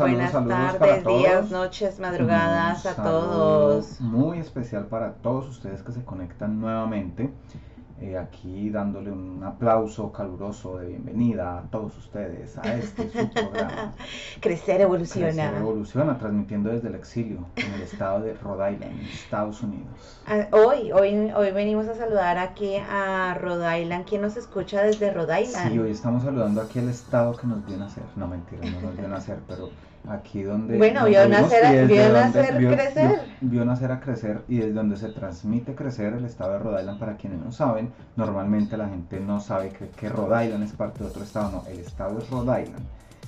Saludos, buenas saludos tardes, días, noches, madrugadas a todos. Muy especial para todos ustedes que se conectan nuevamente. Eh, aquí dándole un aplauso caluroso de bienvenida a todos ustedes a este su programa. Crecer evoluciona. Crecer Evoluciona, transmitiendo desde el exilio en el estado de Rhode Island, en Estados Unidos. Ah, Hoy, hoy, hoy venimos a saludar aquí a Rhode Island. ¿Quién nos escucha desde Rhode Island? Sí, hoy estamos saludando aquí al estado que nos vio nacer. No, mentira, no nos vio nacer, pero aquí donde. Bueno, vio nacer a- vio nacer crecer. Vio, vio nacer a crecer y desde donde se transmite crecer el estado de Rhode Island, para quienes no saben, normalmente la gente no sabe que, que Rhode Island es parte de otro estado. No, el estado es Rhode Island.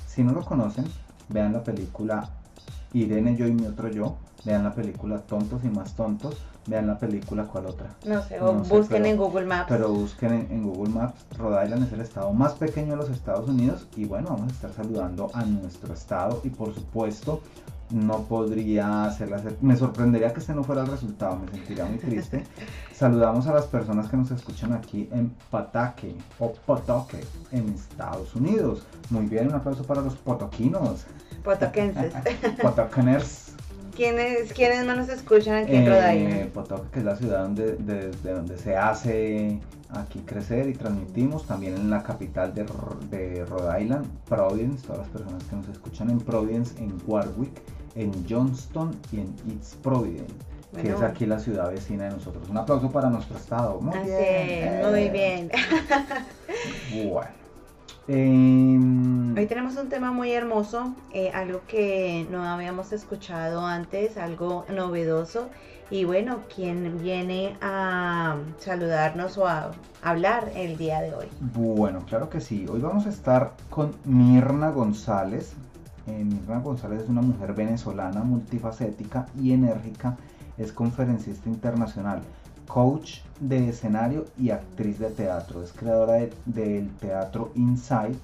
Si no lo conocen, vean la película Irene, yo y mi otro yo. Vean la película Tontos y más tontos. Vean la película, ¿cuál otra? No sé, o No sé, busquen pero- en Google Maps. Pero busquen en, en Google Maps, Rhode Island es el estado más pequeño de los Estados Unidos y bueno, vamos a estar saludando a nuestro estado y por supuesto no podría hacerla, me sorprendería que este no fuera el resultado, me sentiría muy triste. Saludamos a las personas que nos escuchan aquí en Pataque o Potoque en Estados Unidos. Muy bien, un aplauso para los potoquinos, Potoquenses. potoqueners. ¿Quiénes, ¿Quiénes más nos escuchan aquí en Rhode Eh? Potoque, que es la ciudad donde, de, de donde se hace aquí crecer y transmitimos, también en la capital de, de Rhode Island, Providence, todas las personas que nos escuchan en Providence, en Warwick, en Johnston y en East Providence, que es aquí la ciudad vecina de nosotros. Un aplauso para nuestro estado. Muy Así bien. muy bien. Bueno. Em, Hoy tenemos un tema muy hermoso, eh, algo que no habíamos escuchado antes, algo novedoso. Y bueno, ¿quién viene a saludarnos o a hablar el día de hoy? Bueno, claro que sí. Hoy vamos a estar con Mirna González. Eh, Mirna González es una mujer venezolana multifacética y enérgica. Es conferencista internacional, coach de escenario y actriz de teatro. Es creadora de- del teatro Insight.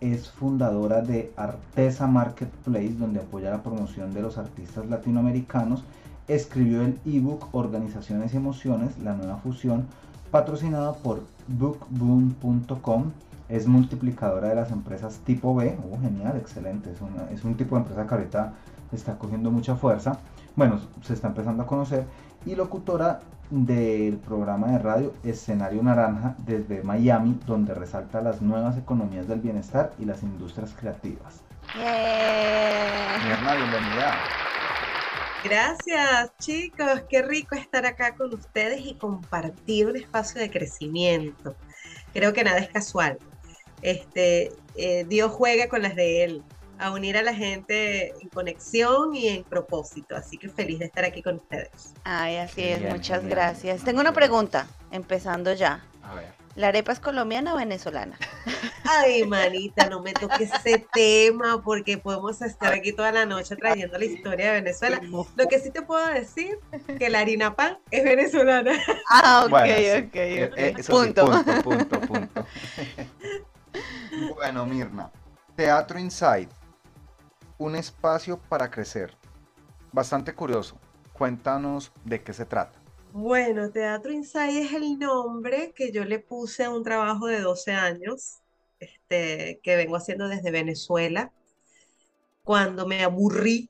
Es fundadora de Artesa Marketplace, donde apoya la promoción de los artistas latinoamericanos. Escribió el ebook Organizaciones y Emociones, la nueva fusión, patrocinada por bookboom.com. Es multiplicadora de las empresas tipo B. Oh, genial, excelente. Es, una- es un tipo de empresa que ahorita está cogiendo mucha fuerza. Bueno, se está empezando a conocer. Y locutora del programa de radio Escenario Naranja desde Miami, donde resalta las nuevas economías del bienestar y las industrias creativas. Mirna, bienvenida. Gracias, chicos. Qué rico estar acá con ustedes y compartir un espacio de crecimiento. Creo que nada es casual. Este, eh, Dios juega con las de Él, a unir a la gente en conexión y en propósito. Así que feliz de estar aquí con ustedes. Ay, así es, Genial, muchas genial. gracias. Tengo una pregunta, empezando ya. A ver. ¿La arepa es colombiana o venezolana? Ay, manita, no me toques ese tema porque podemos estar aquí toda la noche trayendo la historia de Venezuela. Lo que sí te puedo decir que la harina pan es venezolana. Ah, ok, Bueno, ok, Eh, ok. eh, eso sí, Punto. punto, punto, punto. bueno, Mirna, Teatro Insight, un espacio para crecer. Bastante curioso. Cuéntanos de qué se trata. Bueno, Teatro Insight es el nombre que yo le puse a un trabajo de 12 años, este, que vengo haciendo desde Venezuela, cuando me aburrí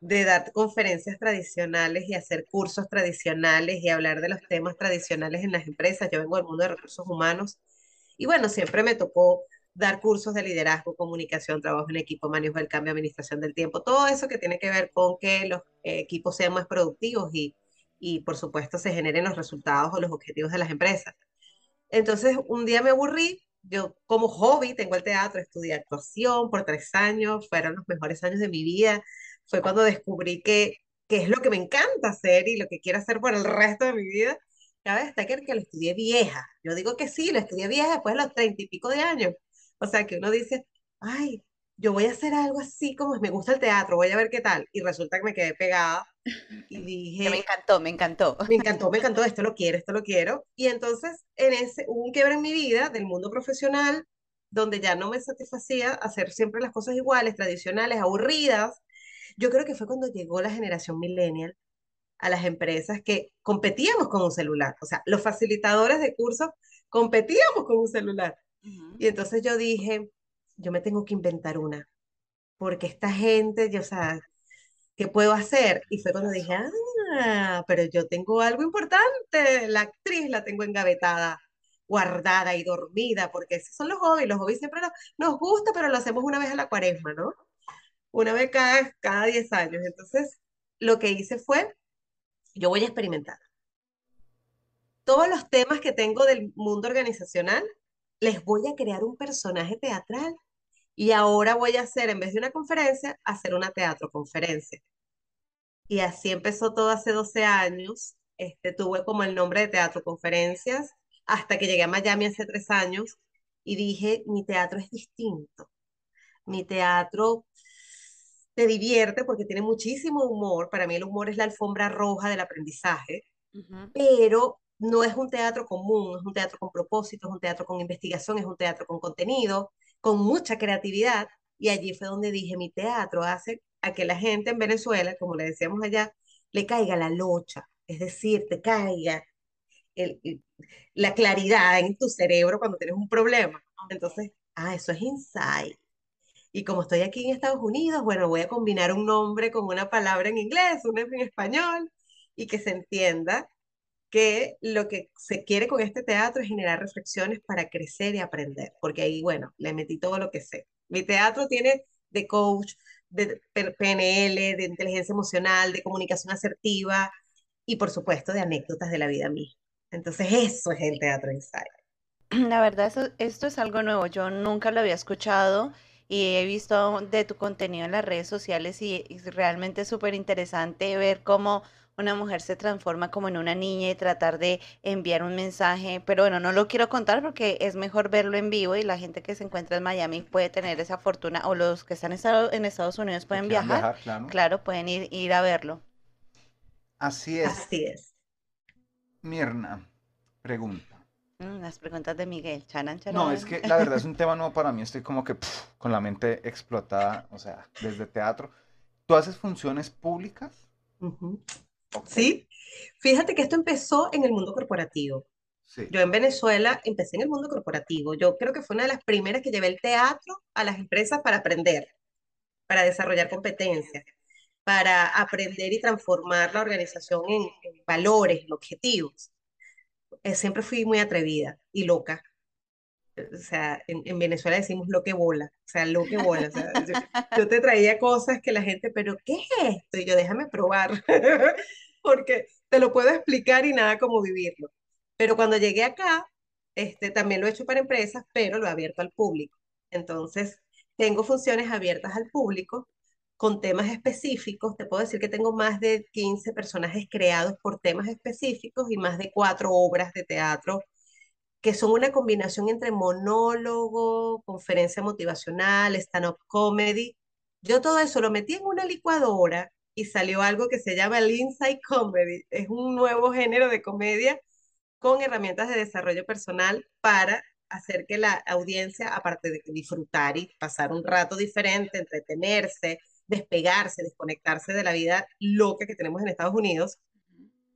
de dar conferencias tradicionales y hacer cursos tradicionales y hablar de los temas tradicionales en las empresas. Yo vengo del mundo de recursos humanos y bueno, siempre me tocó dar cursos de liderazgo, comunicación, trabajo en equipo, manejo del cambio, administración del tiempo, todo eso que tiene que ver con que los equipos sean más productivos y, y por supuesto se generen los resultados o los objetivos de las empresas. Entonces, un día me aburrí, yo como hobby tengo el teatro, estudié actuación por tres años, fueron los mejores años de mi vida, fue cuando descubrí que, que es lo que me encanta hacer y lo que quiero hacer por el resto de mi vida. Cabe destacar que lo estudié vieja. Yo digo que sí, lo estudié vieja después de los treinta y pico de años. O sea, que uno dice, ay, yo voy a hacer algo así como me gusta el teatro, voy a ver qué tal. Y resulta que me quedé pegada y dije, Que me encantó, me encantó. me encantó, me encantó, esto lo quiero, esto lo quiero. Y entonces en ese, hubo un quiebre en mi vida del mundo profesional, donde ya no me satisfacía hacer siempre las cosas iguales, tradicionales, aburridas. Yo creo que fue cuando llegó la generación millennial a las empresas que competíamos con un celular. O sea, los facilitadores de cursos competíamos con un celular. Ujú. Y entonces yo dije, yo me tengo que inventar una, porque esta gente, yo, o sea, ¿qué puedo hacer? Y fue cuando dije, ah, pero yo tengo algo importante, la actriz la tengo engavetada, guardada y dormida, porque esos son los hobbies, los hobbies siempre nos, nos gusta, pero lo hacemos una vez a la cuaresma, ¿no? Una vez cada, cada 10 años. Entonces, lo que hice fue, yo voy a experimentar. Todos los temas que tengo del mundo organizacional, les voy a crear un personaje teatral. Y ahora voy a hacer, en vez de una conferencia, hacer una teatro conferencia. Y así empezó todo hace 12 años. Este, tuve como el nombre de Teatro Conferencias hasta que llegué a Miami hace tres años y dije, mi teatro es distinto. Mi teatro te divierte porque tiene muchísimo humor. Para mí el humor es la alfombra roja del aprendizaje, pero no es un teatro común, es un teatro con propósito, es un teatro con investigación, es un teatro con contenido, con mucha creatividad. Y allí fue donde dije, mi teatro hace a que la gente en Venezuela, como le decíamos allá, le caiga la locha, es decir, te caiga el- el- la claridad en tu cerebro cuando tienes un problema. Entonces, ah, eso es insight. Y como estoy aquí en Estados Unidos, bueno, voy a combinar un nombre con una palabra en inglés, una en español, y que se entienda que lo que se quiere con este teatro es generar reflexiones para crecer y aprender, porque ahí, bueno, le metí todo lo que sé. Mi teatro tiene de coach, de PNL, de inteligencia emocional, de comunicación asertiva y, por supuesto, de anécdotas de la vida misma. Entonces, eso es el Teatro Insight. La verdad, eso- esto es algo nuevo. Yo nunca lo había escuchado y he visto de tu contenido en las redes sociales y es realmente súper interesante ver cómo una mujer se transforma como en una niña y tratar de enviar un mensaje. Pero bueno, no lo quiero contar porque es mejor verlo en vivo y la gente que se encuentra en Miami puede tener esa fortuna o los que están en Estado- en Estados Unidos pueden quieran viajar. claro. Claro, pueden ir, ir a verlo. Así es. Así es. Mirna, pregunta. Mm, las preguntas de Miguel. Charan, No, es que la verdad es un tema nuevo para mí. Estoy como que con la mente explotada, o sea, desde teatro. ¿Tú haces funciones públicas? Sí, fíjate que esto empezó en el mundo corporativo. Sí. Yo en Venezuela empecé en el mundo corporativo. Yo creo que fue una de las primeras que llevé el teatro a las empresas para aprender, para desarrollar competencias, para aprender y transformar la organización en, en valores, en objetivos. Eh, siempre fui muy atrevida y loca. O sea, en, en Venezuela decimos lo que bola, o sea, lo que bola. O sea, yo, yo te traía cosas que la gente, pero ¿qué es esto? Y yo, déjame probar, porque te lo puedo explicar y nada como vivirlo. Pero cuando llegué acá, este, también lo he hecho para empresas, pero lo he abierto al público. Entonces, tengo funciones abiertas al público con temas específicos. Te puedo decir que tengo más de 15 personajes creados por temas específicos y más de cuatro obras de teatro que son una combinación entre monólogo, conferencia motivacional, stand-up comedy. Yo todo eso lo metí en una licuadora y salió algo que se llama el Inside Comedy. Es un nuevo género de comedia con herramientas de desarrollo personal para hacer que la audiencia, aparte de disfrutar y pasar un rato diferente, entretenerse, despegarse, desconectarse de la vida loca que tenemos en Estados Unidos,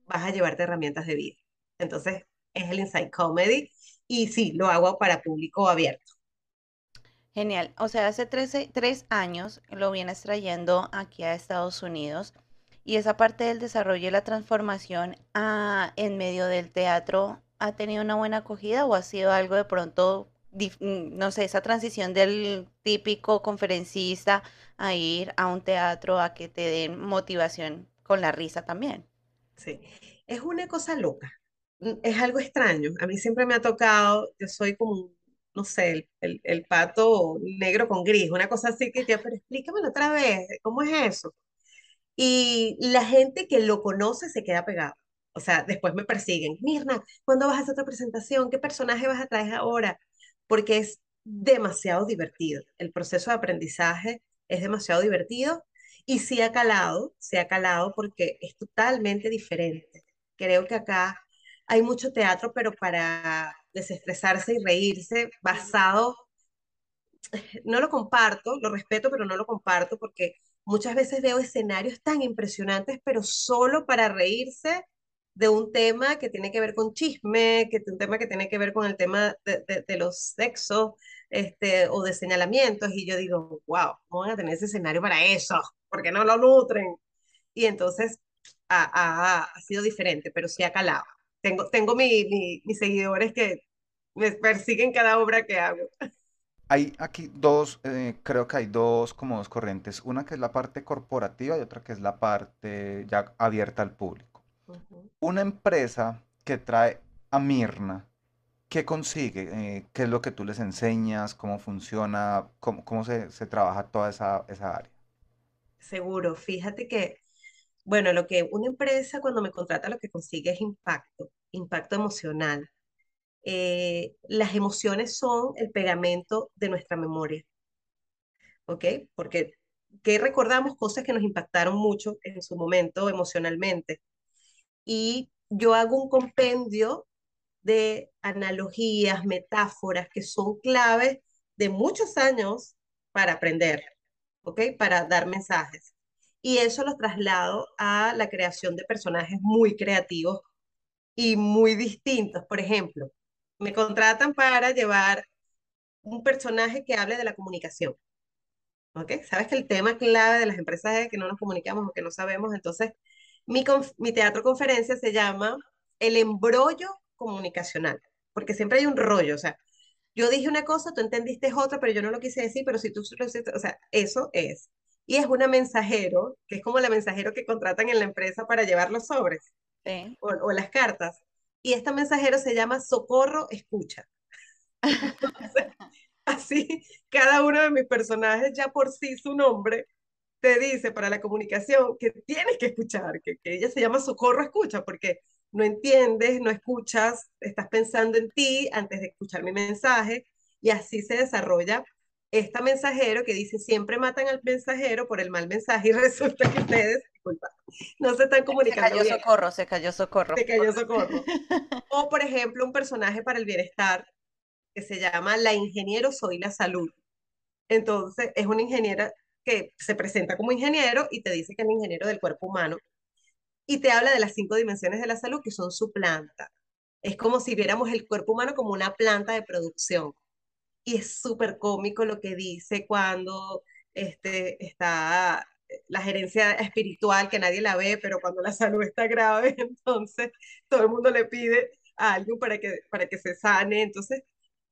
vas a llevarte herramientas de vida. Entonces, es el Inside Comedy y sí, lo hago para público abierto. Genial. O sea, hace 13 tres años lo vienes trayendo aquí a Estados Unidos y esa parte del desarrollo y la transformación ah, en medio del teatro ha tenido una buena acogida o ha sido algo de pronto, mm, no sé, esa transición del típico conferencista a ir a un teatro a que te den motivación con la risa también. Sí. Es una cosa loca. Mm, Es algo extraño. A mí siempre me ha tocado, yo soy como, no sé, el, el- el pato negro con gris, una cosa así que yo, pero explícamelo otra vez, ¿cómo es eso? Y la gente que lo conoce se queda pegado. O sea, después me persiguen. Mirna, ¿cuándo vas a hacer otra presentación? ¿Qué personaje vas a traer ahora? Porque es demasiado divertido. El proceso de aprendizaje es demasiado divertido y sí ha calado, se ha calado porque es totalmente diferente. Creo que acá hay mucho teatro, pero para desestresarse y reírse, basado, no lo comparto, lo respeto, pero no lo comparto porque muchas veces veo escenarios tan impresionantes, pero solo para reírse de un tema que tiene que ver con chisme, que un tema que tiene que ver con el tema de, los sexos, este, o de señalamientos, y yo digo, wow, no van a tener ese escenario para eso, porque no lo nutren. Y entonces ha, ha sido diferente, pero sí ha calado. Tengo, tengo mi, mis seguidores que me persiguen cada obra que hago. Hay aquí dos, eh, creo que hay dos como dos corrientes, una que es la parte corporativa y otra que es la parte ya abierta al público. Una empresa que trae a Mirna, ¿qué consigue? Eh, ¿qué es lo que tú les enseñas? ¿Cómo funciona? ¿Cómo, cómo se, se trabaja toda esa, esa área? Seguro, fíjate que, bueno, lo que una empresa cuando me contrata lo que consigue es impacto, impacto emocional eh, las emociones son el pegamento de nuestra memoria. ¿Ok? Porque que recordamos cosas que nos impactaron mucho en su momento emocionalmente. Y yo hago un compendio de analogías, metáforas que son claves de muchos años para aprender, ¿ok? Para dar mensajes. Y eso lo traslado a la creación de personajes muy creativos y muy distintos. Por ejemplo, me contratan para llevar un personaje que hable de la comunicación. ¿Ok? Sabes que el tema clave de las empresas es que no nos comunicamos o que no sabemos. Entonces, mi, mi teatro conferencia se llama El embrollo comunicacional, porque siempre hay un rollo. O sea, yo dije una cosa, tú entendiste otra, pero yo no lo quise decir, pero si tú lo o sea, eso es. Y es una mensajero, que es como la mensajero que contratan en la empresa para llevar los sobres o, o las cartas y esta mensajero se llama Socorro Escucha. así, cada uno de mis personajes ya por sí su nombre te dice para la comunicación que tienes que escuchar, que, que ella se llama Socorro Escucha, porque no entiendes, no escuchas, estás pensando en ti antes de escuchar mi mensaje, y así se desarrolla esta mensajero que dice siempre matan al mensajero por el mal mensaje y resulta que ustedes, disculpa, no se están comunicando. Se cayó socorro, se cayó socorro. Se cayó socorro. O por ejemplo, un personaje para el bienestar que se llama La ingeniero soy la salud. Entonces, es una ingeniera que se presenta como ingeniero y te dice que es el ingeniero del cuerpo humano y te habla de las cinco dimensiones de la salud que son su planta. Es como si viéramos el cuerpo humano como una planta de producción y es súper cómico lo que dice cuando este, está la gerencia espiritual, que nadie la ve, pero cuando la salud está grave, entonces todo el mundo le pide algo para que, para que se sane. Entonces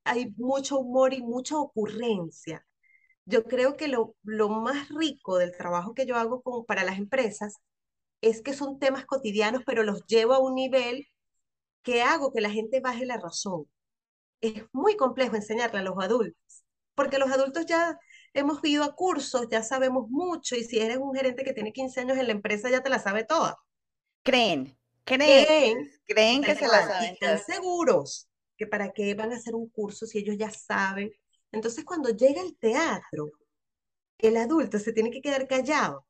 hay mucho humor y mucha ocurrencia. Yo creo que lo, lo más rico del trabajo que yo hago como para las empresas es que son temas cotidianos, pero los llevo a un nivel que hago que la gente baje la razón es muy complejo enseñarle a los adultos, porque los adultos ya hemos ido a cursos, ya sabemos mucho, y si eres un gerente que tiene 15 años en la empresa, ya te la sabe toda. Creen, creen, creen, creen que se la saben. Están seguros que para qué van a hacer un curso si ellos ya saben. Entonces, cuando llega el teatro, el adulto se tiene que quedar callado,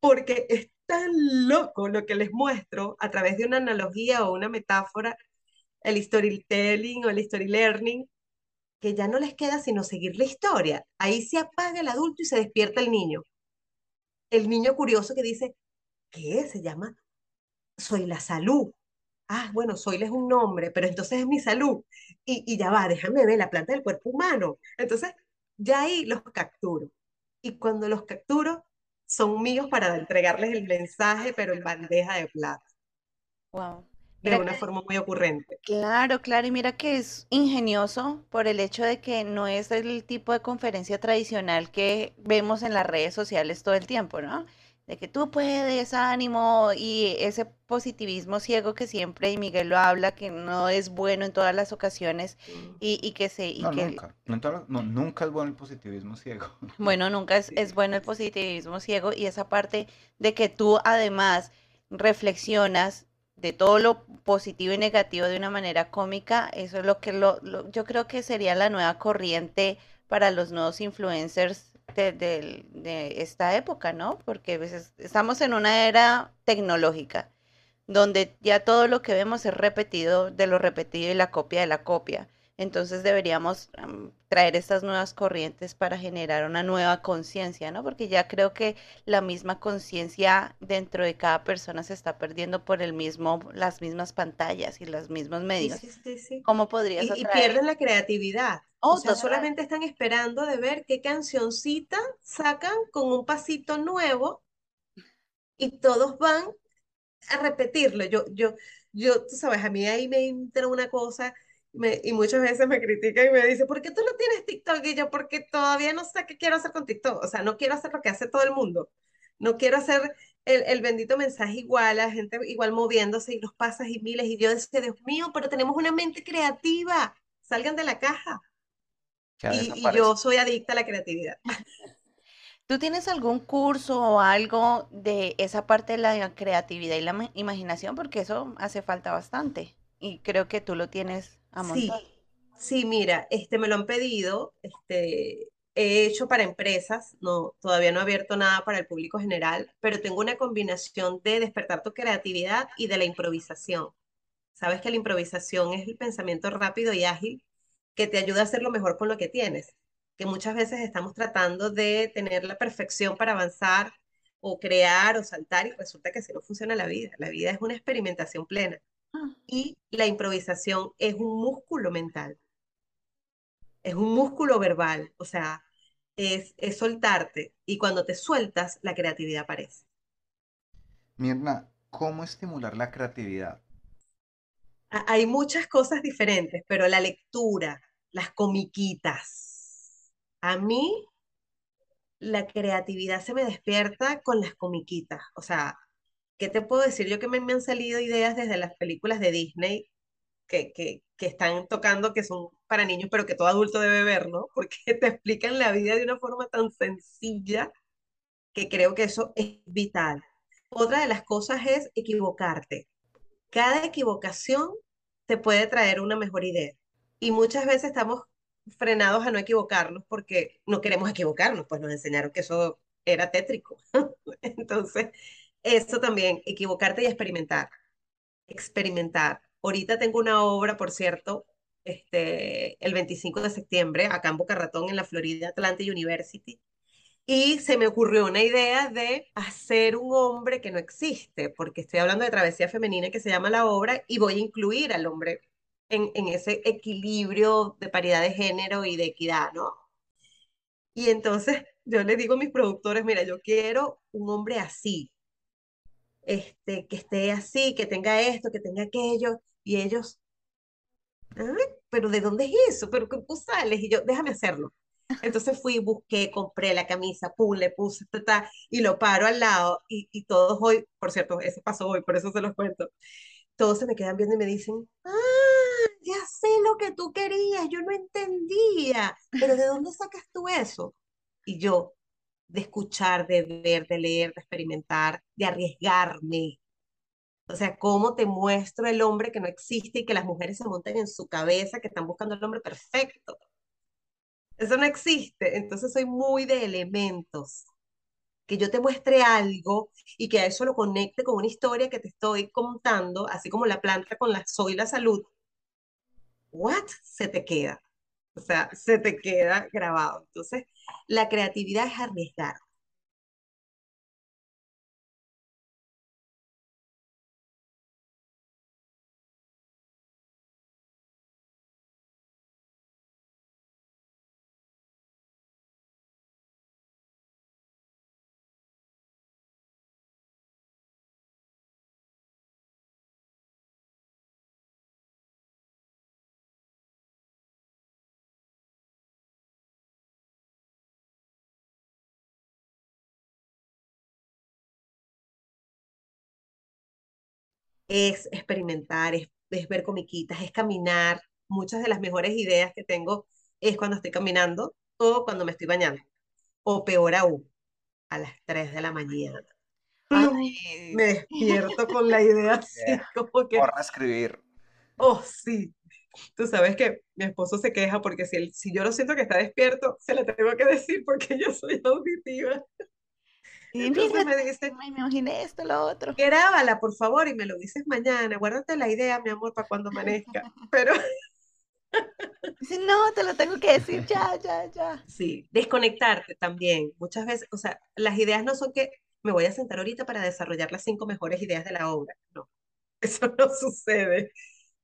porque es tan loco lo que les muestro a través de una analogía o una metáfora el storytelling o el story que ya no les queda sino seguir la historia. Ahí se apaga el adulto y se despierta el niño. El niño curioso que dice, ¿qué se llama? Soy la salud. Ah, bueno, soy es un nombre, pero entonces es mi salud. Y, y ya va, déjame ver la planta del cuerpo humano. Entonces, ya ahí los capturo. Y cuando los capturo, son míos para entregarles el mensaje, pero en bandeja de plata. Wow de una forma muy ocurrente. Claro, claro, y mira que es ingenioso por el hecho de que no es el tipo de conferencia tradicional que vemos en las redes sociales todo el tiempo, ¿no? De que tú puedes, ánimo, y ese positivismo ciego que siempre, y Miguel lo habla, que no es bueno en todas las ocasiones, mm. y, que se... Y no, que... nunca, no, nunca es bueno el positivismo ciego. Bueno, nunca es, es bueno el positivismo ciego, y esa parte de que tú además reflexionas de todo lo positivo y negativo de una manera cómica, eso es lo que lo, yo creo que sería la nueva corriente para los nuevos influencers de, de esta época, ¿no? Porque veces estamos en una era tecnológica donde ya todo lo que vemos es repetido de lo repetido y la copia de la copia. Entonces deberíamos traer estas nuevas corrientes para generar una nueva conciencia, ¿no? Porque ya creo que la misma conciencia dentro de cada persona se está perdiendo por el mismo, las mismas pantallas y los mismos medios. Sí, sí, sí, ¿Cómo podrías y, y, pierden la creatividad. Oh, o sea, solamente están esperando de ver qué cancioncita sacan con un pasito nuevo y todos van a repetirlo. Yo, yo, yo, tú sabes, a mí ahí me entra una cosa y muchas veces me critica y me dice, ¿por qué tú no tienes TikTok? Y yo, porque todavía no sé qué quiero hacer con TikTok. O sea, no quiero hacer lo que hace todo el mundo. No quiero hacer el, el bendito mensaje igual, la gente igual moviéndose y los pasas y miles. Y yo decía, Dios mío, pero tenemos una mente creativa. Salgan de la caja. Y, y, yo soy adicta a la creatividad. ¿Tú tienes algún curso o algo de esa parte de la creatividad y la imaginación? Porque eso hace falta bastante. Y creo que tú lo tienes Sí, sí, mira, este me lo han pedido, este he hecho para empresas, no, todavía no he abierto nada para el público general, pero tengo una combinación de despertar tu creatividad y de la improvisación. Sabes que la improvisación es el pensamiento rápido y ágil que te ayuda a hacer lo mejor con lo que tienes, que muchas veces estamos tratando de tener la perfección para avanzar o crear o saltar y resulta que así no funciona la vida. La vida es una experimentación plena. Y la improvisación es un músculo mental, es un músculo verbal, o sea, es, es soltarte y cuando te sueltas, la creatividad aparece. Mirna, ¿cómo estimular la creatividad? Hay muchas cosas diferentes, pero la lectura, las comiquitas. A mí, la creatividad se me despierta con las comiquitas. O sea, ¿qué te puedo decir? Yo que me, me han salido ideas desde las películas de Disney que, que, que, están tocando, que son para niños, pero que todo adulto debe ver, ¿no? Porque te explican la vida de una forma tan sencilla que creo que eso es vital. Otra de las cosas es equivocarte. Cada equivocación te puede traer una mejor idea. Y muchas veces estamos frenados a no equivocarnos porque no queremos equivocarnos, pues nos enseñaron que eso era tétrico. Entonces, eso también, equivocarte y experimentar. Experimentar. Ahorita tengo una obra, por cierto, este, el 25 de septiembre, acá en Boca en la Florida Atlantic University, y se me ocurrió una idea de hacer un hombre que no existe, porque estoy hablando de travesía femenina que se llama la obra, y voy a incluir al hombre en, en ese equilibrio de paridad de género y de equidad, ¿no? Y entonces yo le digo a mis productores, mira, yo quiero un hombre así, este, que esté así, que tenga esto, que tenga aquello, y ellos, pero ¿de dónde es eso? ¿Pero tú sales? Y yo, déjame hacerlo. Entonces fui, busqué, compré la camisa, pum, le puse, y lo paro al lado, y, y todos hoy, por cierto, ese pasó hoy, por eso se los cuento, todos se me quedan viendo y me dicen, ah, ya sé lo que tú querías, yo no entendía, pero ¿de dónde sacas tú eso? Y yo, de escuchar, de ver, de leer, de experimentar, de arriesgarme. O sea, cómo te muestro el hombre que no existe y que las mujeres se montan en su cabeza, que están buscando el hombre perfecto. Eso no existe. Entonces soy muy de elementos. Que yo te muestre algo y que a eso lo conecte con una historia que te estoy contando, así como la planta con la soy la salud. What? Se te queda. O sea, se te queda grabado. Entonces, la creatividad es arriesgar. Es experimentar, es, ver comiquitas, es caminar. Muchas de las mejores ideas que tengo es cuando estoy caminando o cuando me estoy bañando. O peor aún, a las 3 de la mañana. plum, me despierto con la idea así, Yeah. como que, Por escribir. oh, sí. Tú sabes que mi esposo se queja porque si, él, si yo lo siento que está despierto, se le tengo que decir porque yo soy auditiva. Y Entonces mira, me dice, me imaginé esto, lo otro. grábala, por favor, y me lo dices mañana. Guárdate la idea, mi amor, para cuando amanezca. Pero Dice, no, te lo tengo que decir ya, ya, ya. sí, desconectarte también. Muchas veces, o sea, las ideas no son que me voy a sentar ahorita para desarrollar las cinco mejores ideas de la obra. No, eso no sucede.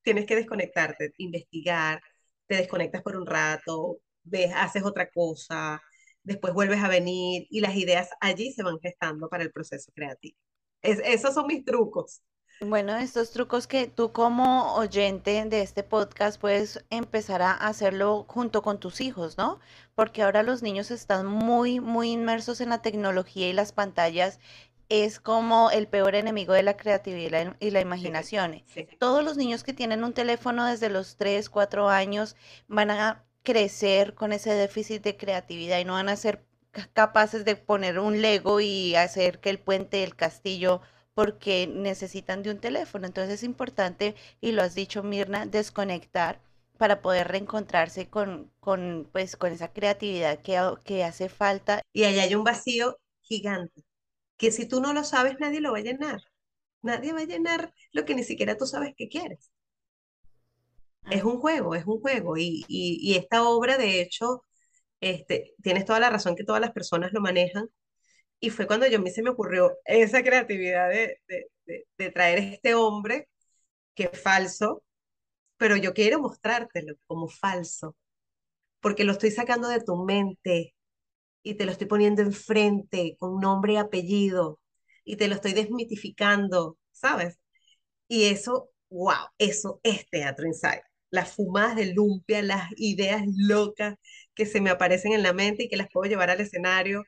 Tienes que desconectarte, investigar, te desconectas por un rato, ves, haces otra cosa, después vuelves a venir y las ideas allí se van gestando para el proceso creativo. Es- esos son mis trucos. Bueno, estos trucos que tú como oyente de este podcast puedes empezar a hacerlo junto con tus hijos, ¿no? Porque ahora los niños están muy, muy inmersos en la tecnología y las pantallas es como el peor enemigo de la creatividad y la, y la imaginación. Sí. Todos los niños que tienen un teléfono desde los 3, 4 años van a crecer con ese déficit de creatividad y no van a ser ca- capaces de poner un Lego y hacer que el puente, el castillo porque necesitan de un teléfono. Entonces es importante, y lo has dicho Mirna, desconectar para poder reencontrarse con, con, pues, con esa creatividad que, que hace falta. Y allá hay un vacío gigante, que si tú no lo sabes, nadie lo va a llenar. Nadie va a llenar lo que ni siquiera tú sabes que quieres. Es un juego, es un juego. Y, y, y esta obra, de hecho, este, tienes toda la razón que todas las personas lo manejan. Y fue cuando yo a mí se me ocurrió esa creatividad de, de, de, de traer este hombre que es falso, pero yo quiero mostrártelo como falso, porque lo estoy sacando de tu mente y te lo estoy poniendo enfrente con nombre y apellido y te lo estoy desmitificando, ¿sabes? Y eso, wow, eso es Teatro Inside. Las fumadas de lumpia, las ideas locas que se me aparecen en la mente y que las puedo llevar al escenario,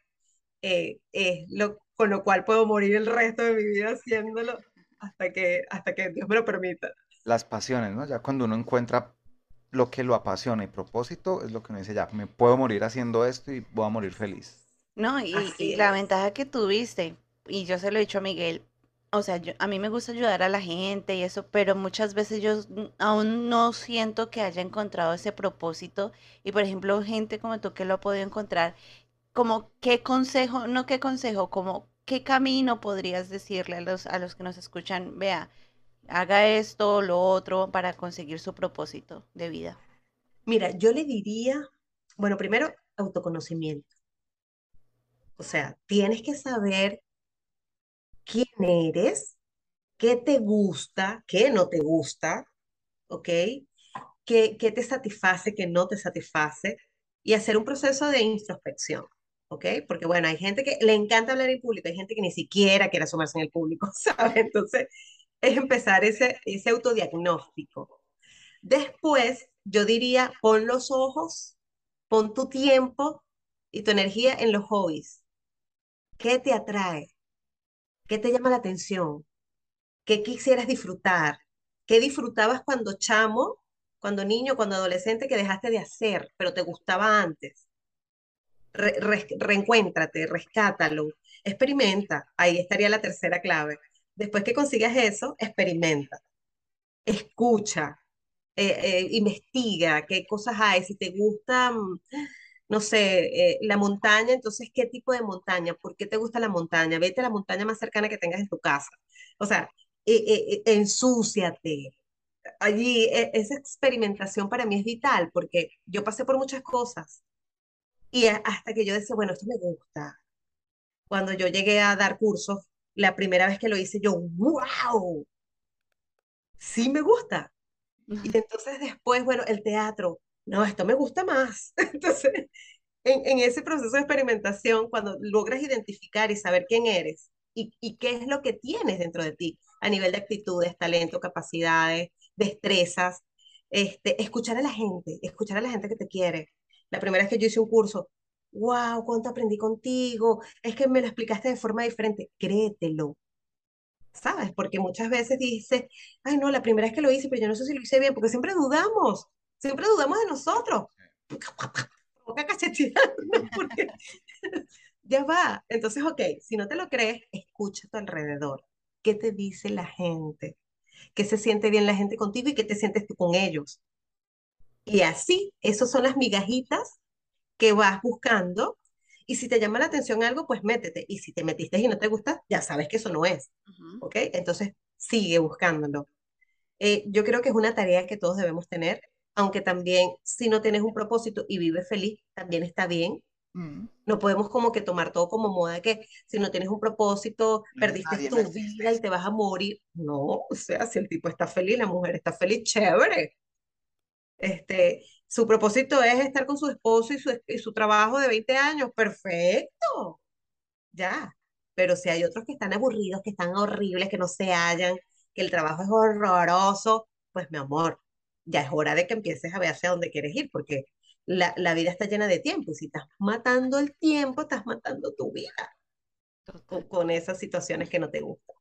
eh, es lo, con lo cual puedo morir el resto de mi vida haciéndolo hasta que, hasta que Dios me lo permita. Las pasiones, ¿no? Ya cuando uno encuentra lo que lo apasiona y propósito, es lo que uno dice, ya, me puedo morir haciendo esto y voy a morir feliz. ¿no? Y, y la ventaja que tuviste, y yo se lo he dicho a Miguel, o sea, a mí me gusta ayudar a la gente y eso, pero muchas veces yo aún no siento que haya encontrado ese propósito. Y por ejemplo, gente como tú que lo ha podido encontrar, como qué consejo, no qué consejo, como qué camino podrías decirle a los, a los que nos escuchan, vea, haga esto, lo otro, para conseguir su propósito de vida. Mira, yo le diría, bueno, primero, autoconocimiento. O sea, tienes que saber quién eres, qué te gusta, qué no te gusta, ¿ok? ¿Qué, qué te satisface, qué no te satisface? Y hacer un proceso de introspección, ¿ok? Porque bueno, hay gente que le encanta hablar en público, hay gente que ni siquiera quiere asomarse en el público, ¿sabes? Entonces, es empezar ese, ese autodiagnóstico. Después, yo diría, pon los ojos, pon tu tiempo y tu energía en los hobbies. ¿Qué te atrae? ¿Qué te llama la atención? ¿Qué quisieras disfrutar? ¿Qué disfrutabas cuando chamo, cuando niño, cuando adolescente que dejaste de hacer, pero te gustaba antes? Re- re- reencuéntrate, rescátalo, experimenta. Ahí estaría la tercera clave. Después que consigas eso, experimenta, escucha, eh, eh, investiga qué cosas hay. Si te gusta, mm, no sé, eh, la montaña, entonces, ¿qué tipo de montaña? ¿Por qué te gusta la montaña? Vete a la montaña más cercana que tengas en tu casa. O sea, eh, ensúciate. Allí, e- esa experimentación para mí es vital porque yo pasé por muchas cosas y hasta que yo decía, bueno, esto me gusta. Cuando yo llegué a dar cursos, la primera vez que lo hice, yo, wow, sí me gusta. Y entonces después, bueno, el teatro, no, esto me gusta más. Entonces, en, ese proceso de experimentación, cuando logras identificar y saber quién eres y, y qué es lo que tienes dentro de ti a nivel de actitudes, talento, capacidades, destrezas, este, escuchar a la gente, escuchar a la gente que te quiere. La primera vez que yo hice un curso, wow, cuánto aprendí contigo, es que me lo explicaste de forma diferente, créetelo. ¿Sabes? Porque muchas veces dices, ay, no, la primera vez que lo hice, pero yo no sé si lo hice bien, porque siempre dudamos, siempre dudamos de nosotros. ¿no? Porque ya va. Entonces, ok, si no te lo crees, escucha a tu alrededor. ¿Qué te dice la gente? ¿Qué se siente bien la gente contigo y qué te sientes tú con ellos? Y así, esas son las migajitas que vas buscando. Y si te llama la atención algo, pues métete. Y si te metiste y no te gusta, ya sabes que eso no es. ¿Ok? Entonces, sigue buscándolo. Eh, yo creo que es una tarea que todos debemos tener, aunque también si no tienes un propósito y vives feliz, también está bien. Mm. No podemos como que tomar todo como moda que si no tienes un propósito, perdiste Nadie tu vida y te vas a morir. No, o sea, si el tipo está feliz, la mujer está feliz, chévere. Este, su propósito es estar con su esposo y su, y su trabajo de 20 años, perfecto, ya. Pero si hay otros que están aburridos, que están horribles, que no se hallan, que el trabajo es horroroso, pues mi amor, ya es hora de que empieces a ver hacia dónde quieres ir, porque la, la vida está llena de tiempo y si estás matando el tiempo, estás matando tu vida con, con esas situaciones que no te gustan.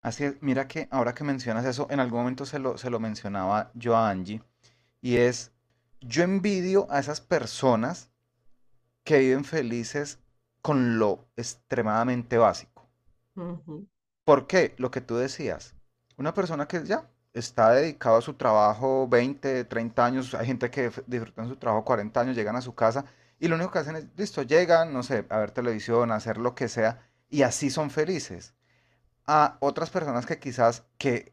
Así es, mira que ahora que mencionas eso, en algún momento se lo, se lo mencionaba yo a Angie, y es, yo envidio a esas personas que viven felices con lo extremadamente básico. Ujú. ¿Por qué? Lo que tú decías, una persona que ya está dedicado a su trabajo 20, 30 años, hay gente que disfrutan su trabajo 40 años, llegan a su casa y lo único que hacen es, listo, llegan, no sé, a ver televisión, a hacer lo que sea, y así son felices. A otras personas que quizás, que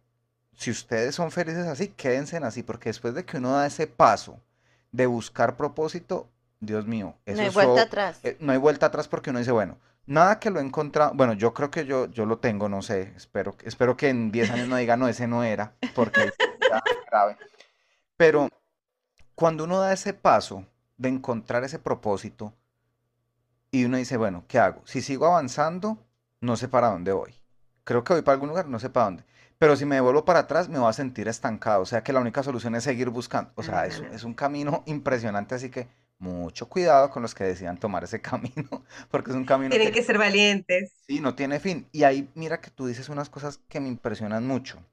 si ustedes son felices así, quédense así, porque después de que uno da ese paso de buscar propósito, Dios mío, No eso hay es vuelta so- atrás. eh, no hay vuelta atrás porque uno dice, bueno, nada que lo he encontrado, bueno, yo creo que yo, yo lo tengo, no sé, espero, que- espero que en 10 años no diga, no, ese no era, porque ya grave. Pero cuando uno da ese paso de encontrar ese propósito y uno dice, bueno, ¿qué hago? Si sigo avanzando, no sé para dónde voy. Creo que voy para algún lugar, no sé para dónde. Pero si me devuelvo para atrás, me voy a sentir estancado. O sea que la única solución es seguir buscando. O sea, es, es un camino impresionante, así que mucho cuidado con los que decidan tomar ese camino, porque es un camino Tienen que que ser valientes. sí, no tiene fin. Y ahí mira que tú dices unas cosas que me impresionan mucho.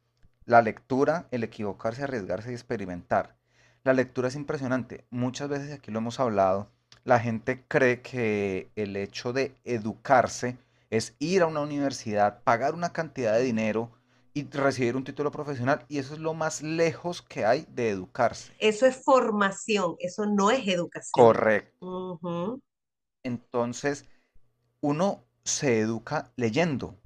La lectura, el equivocarse, arriesgarse y experimentar. La lectura es impresionante. Muchas veces aquí lo hemos hablado. La gente cree que el hecho de educarse es ir a una universidad, pagar una cantidad de dinero y recibir un título profesional. Y eso es lo más lejos que hay de educarse. Eso es formación, eso no es educación. Correcto. Entonces, uno se educa leyendo.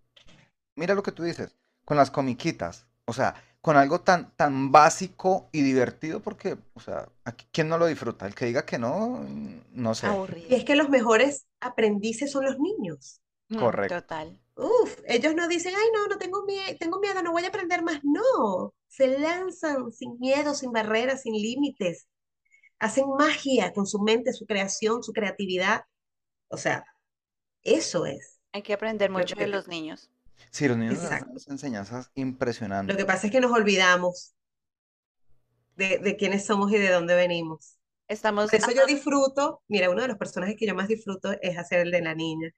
Mira lo que tú dices, con las comiquitas, o sea, con algo tan, tan básico y divertido, porque, o sea, aquí, ¿quién no lo disfruta? El que diga que no, no sé. Y es que los mejores aprendices son los niños. Correcto. Total. Uf, ellos no dicen, ay, no, no tengo miedo, tengo miedo, no voy a aprender más. No, se lanzan sin miedo, sin barreras, sin límites. Hacen magia con su mente, su creación, su creatividad. O sea, eso es. Hay que aprender Lo mucho de los niños. Sí, los niños dan unas enseñanzas Lo impresionantes. que pasa es que nos olvidamos de, de quiénes somos y de dónde venimos. Estamos Por eso yo disfruto, mira, uno de los personajes que yo más disfruto es hacer el de la niña.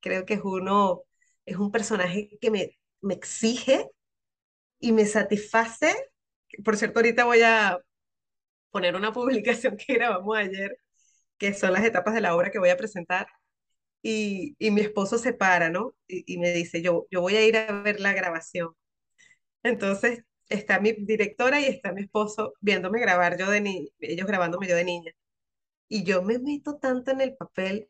Creo que es uno, es un personaje que me, me exige y me satisface. Por cierto, ahorita voy a poner una publicación que grabamos ayer, que son las etapas de la obra que voy a presentar. Y, y mi esposo se para, ¿no? Y, me dice, yo, yo voy a ir a ver la grabación. Entonces está mi directora y está mi esposo viéndome grabar yo de ni ellos grabándome yo de niña. Y yo me meto tanto en el papel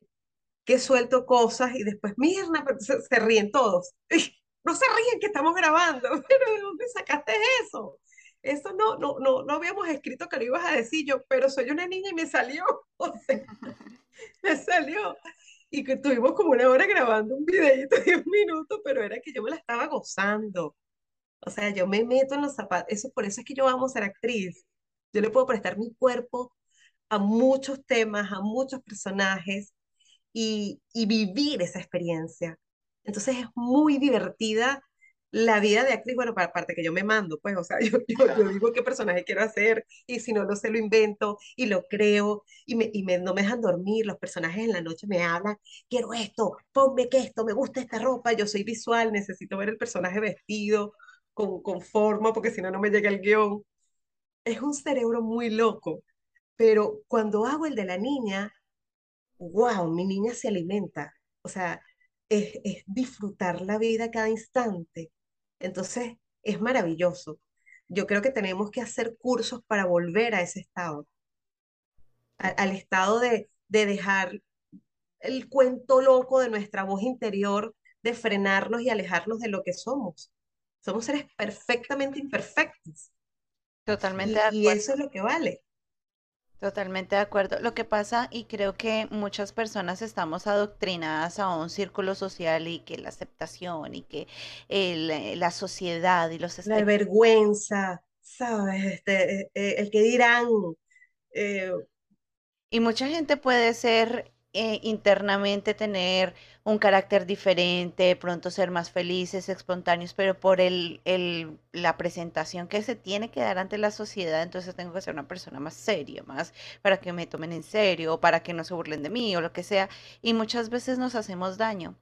que suelto cosas y después, Mirna, pero se, se ríen todos. No se ríen que estamos grabando, pero ¿de dónde sacaste eso? Eso no, no, no, no habíamos escrito que lo ibas a decir yo, pero soy una niña y me salió. O sea, me salió. Y que tuvimos como una hora grabando un videito de un minuto, pero era que yo me la estaba gozando. O sea, yo me meto en los zapatos. Eso, por eso es que yo amo ser actriz. Yo le puedo prestar mi cuerpo a muchos temas, a muchos personajes y, y vivir esa experiencia. Entonces es muy divertida la vida de actriz. Bueno, para aparte que yo me mando, pues, o sea, yo, yo, yo digo qué personaje quiero hacer y si no lo sé, lo invento y lo creo y, me, y me, no me dejan dormir. Los personajes en la noche me hablan, quiero esto, ponme que esto, me gusta esta ropa, yo soy visual, necesito ver el personaje vestido con, con forma porque si no, no me llega el guion. Es un cerebro muy loco, pero cuando hago el de la niña, wow, mi niña se alimenta. O sea, es, es disfrutar la vida cada instante. Entonces, es maravilloso. Yo creo que tenemos que hacer cursos para volver a ese estado, a- al estado de, de dejar el cuento loco de nuestra voz interior, de frenarnos y alejarnos de lo que somos. Somos seres perfectamente imperfectos Totalmente y, eso es lo que vale. Totalmente de acuerdo. Lo que pasa, y creo que muchas personas estamos adoctrinadas a un círculo social y que la aceptación y que el, eh, la sociedad y los La vergüenza, ¿sabes? Este, eh, eh, el que dirán, eh, Y mucha gente puede ser eh, internamente tener un carácter diferente, pronto ser más felices, espontáneos, pero por el, el- la presentación que se tiene que dar ante la sociedad, entonces tengo que ser una persona más seria, más para que me tomen en serio, para que no se burlen de mí, o lo que sea. Y muchas veces nos hacemos daño.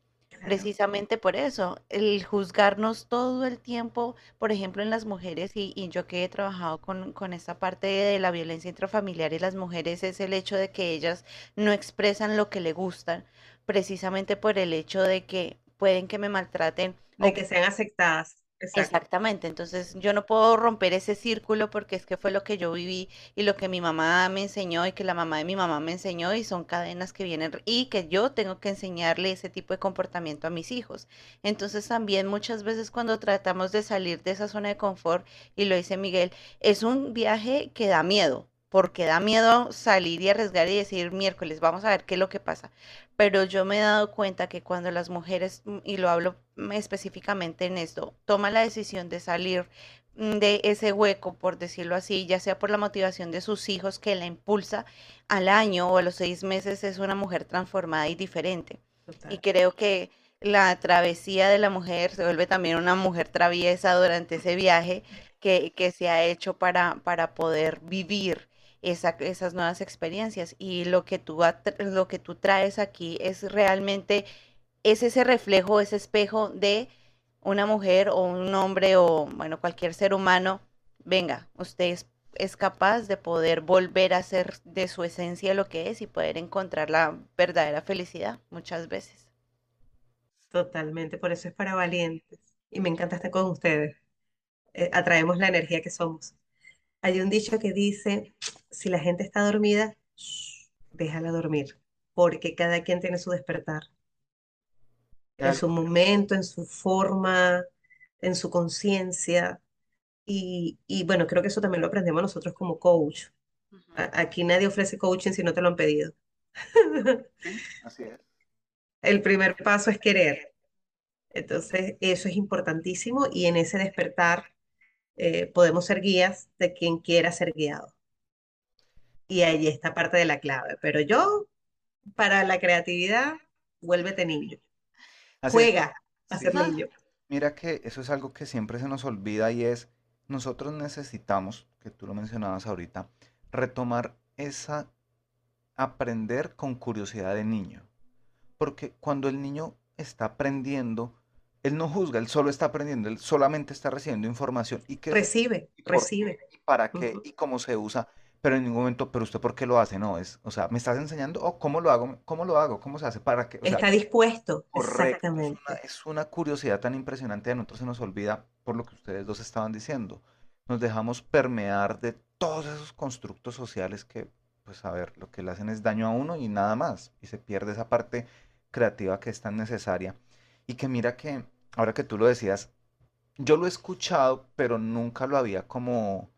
Precisamente por eso, el juzgarnos todo el tiempo, por ejemplo, en las mujeres, y, y yo que he trabajado con, con esta parte de la violencia intrafamiliar y las mujeres, es el hecho de que ellas no expresan lo que le gustan, precisamente por el hecho de que pueden que me maltraten de que sean aceptadas. Exactamente, entonces yo no puedo romper ese círculo porque es que fue lo que yo viví y lo que mi mamá me enseñó y que la mamá de mi mamá me enseñó y son cadenas que vienen y que yo tengo que enseñarle ese tipo de comportamiento a mis hijos. Entonces también muchas veces cuando tratamos de salir de esa zona de confort, y lo dice Miguel, es un viaje que da miedo, porque da miedo salir y arriesgar y decir miércoles, vamos a ver qué es lo que pasa. Pero yo me he dado cuenta que cuando las mujeres, mm, y lo hablo mm, específicamente en esto, toman la decisión de salir mm, de ese hueco, por decirlo así, ya sea por la motivación de sus hijos que la impulsa al año o a los seis meses, es una mujer transformada y diferente. Y creo que la travesía de la mujer se vuelve también una mujer traviesa durante ese viaje que, que se ha hecho para, para poder vivir esa- esas nuevas experiencias. Y lo que tú, lo que tú traes aquí es realmente, es ese reflejo, ese espejo de una mujer o un hombre o, bueno, cualquier ser humano. Venga, usted es, es capaz de poder volver a ser de su esencia lo que es y poder encontrar la verdadera felicidad muchas veces. Totalmente, por eso es para valientes. Y me encanta estar con ustedes. Eh, atraemos la energía que somos. Hay un dicho que dice, si la gente está dormida, shh, déjala dormir, porque cada quien tiene su despertar, en su momento, en su forma, en su conciencia. Y, y bueno, creo que eso también lo aprendemos nosotros como coach. A- Aquí nadie ofrece coaching si no te lo han pedido. Así es. El primer paso es querer. Entonces, eso es importantísimo y en ese despertar eh, podemos ser guías de quien quiera ser guiado. Y ahí está parte de la clave. Pero yo, para la creatividad, vuélvete niño. Así. Juega a Sí. ser niño. Mira que eso es algo que siempre se nos olvida y es, nosotros necesitamos, que tú lo mencionabas ahorita, retomar esa, aprender con curiosidad de niño. Porque cuando el niño está aprendiendo, él no juzga, él solo está aprendiendo, él solamente está recibiendo información. ¿Y qué es Recibe, y por recibe. y para qué Ujú. y cómo se usa? Pero en ningún momento, pero usted por qué lo hace, no, es, o sea, ¿me estás enseñando? ¿O cómo lo hago? ¿Cómo lo hago? ¿Cómo se hace? ¿Para qué? O sea, Está dispuesto. Correcto, es una, Exactamente. es una curiosidad tan impresionante de nosotros se nos olvida por lo que ustedes dos estaban diciendo. Nos dejamos permear de todos esos constructos sociales que, pues a ver, lo que le hacen es daño a uno y nada más. Y se pierde esa parte creativa que es tan necesaria. Y que mira que, ahora que tú lo decías, yo lo he escuchado, pero nunca lo había como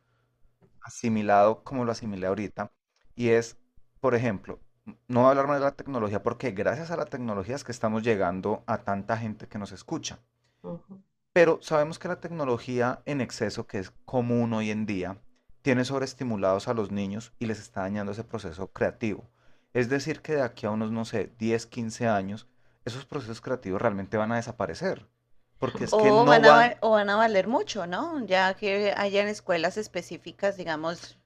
asimilado como lo asimilé ahorita. Y es, por ejemplo, no voy a hablar más de la tecnología porque gracias a la tecnología es que estamos llegando a tanta gente que nos escucha. Pero sabemos que la tecnología en exceso, que es común hoy en día, tiene sobreestimulados a los niños y les está dañando ese proceso creativo. Es decir, que de aquí a unos, no sé, 10, 15 años, esos procesos creativos realmente van a desaparecer. Porque es que O no van a, o van a valer mucho, ¿no? Ya que hayan escuelas específicas, digamos,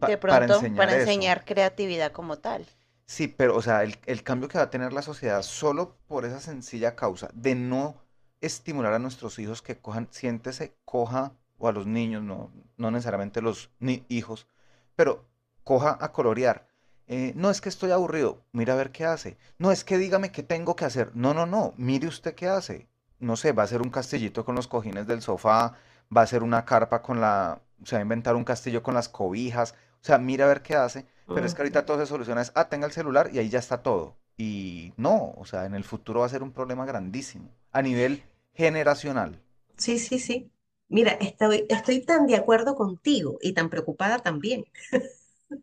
pa- de para pronto enseñar para enseñar creatividad como tal. Sí, pero, o sea, el, el cambio que va a tener la sociedad solo por esa sencilla causa de no estimular a nuestros hijos que cojan, siéntese, coja, o a los niños, no, no necesariamente los ni hijos, pero coja a colorear. Eh, no es que estoy aburrido, mira a ver qué hace. No es que dígame qué tengo que hacer. No, no, no, mire usted qué hace. No sé, va a hacer un castillito con los cojines del sofá, va a hacer una carpa con la, se va a inventar un castillo con las cobijas. O sea, mira a ver qué hace. Pero es que ahorita todo se soluciona es, ah, tenga el celular y ahí ya está todo. Y no, o sea, en el futuro va a ser un problema grandísimo a nivel generacional. Sí, sí, sí. Mira, estoy, estoy tan de acuerdo contigo y tan preocupada también.